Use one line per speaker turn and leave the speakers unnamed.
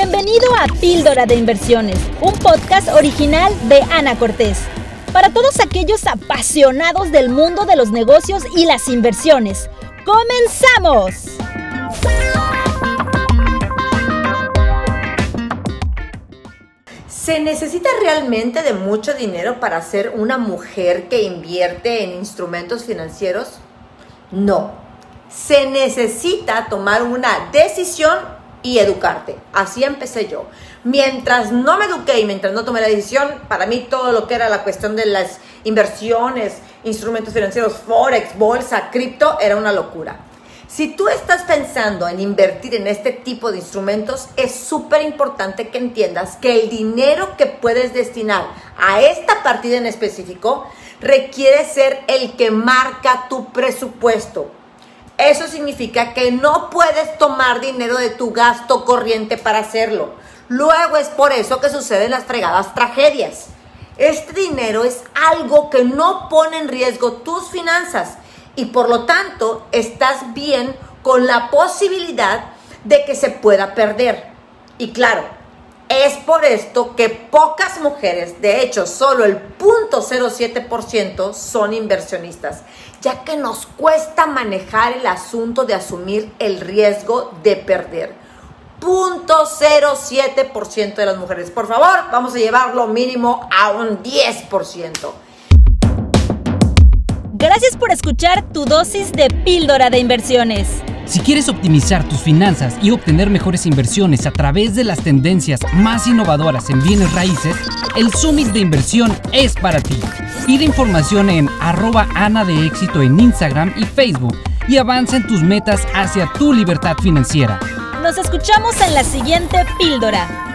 Bienvenido a Píldora de Inversiones, un podcast original de Ana Cortés. Para todos aquellos apasionados del mundo de los negocios y las inversiones. ¡Comenzamos!
¿Se necesita realmente de mucho dinero para ser una mujer que invierte en instrumentos financieros? No. Se necesita tomar una decisión y educarte. Así empecé yo. Mientras no me eduqué y mientras no tomé la decisión, para mí todo lo que era la cuestión de las inversiones, instrumentos financieros, forex, bolsa, cripto, era una locura. Si tú estás pensando en invertir en este tipo de instrumentos, es súper importante que entiendas que el dinero que puedes destinar a esta partida en específico requiere ser el que marca tu presupuesto. Eso significa que no puedes tomar dinero de tu gasto corriente para hacerlo. Luego es por eso que suceden las fregadas tragedias. Este dinero es algo que no pone en riesgo tus finanzas y por lo tanto estás bien con la posibilidad de que se pueda perder. Y claro, es por esto que pocas mujeres, de hecho solo el 0.07% son inversionistas, ya que nos cuesta manejar el asunto de asumir el riesgo de perder. 0.07% de las mujeres. Por favor, vamos a llevarlo mínimo a un 10%.
Gracias por escuchar tu dosis de píldora de inversiones.
Si quieres optimizar tus finanzas y obtener mejores inversiones a través de las tendencias más innovadoras en bienes raíces, el Summit de Inversión es para ti. Pide información en arroba Ana de Éxito en Instagram y Facebook y avanza en tus metas hacia tu libertad financiera.
Nos escuchamos en la siguiente píldora.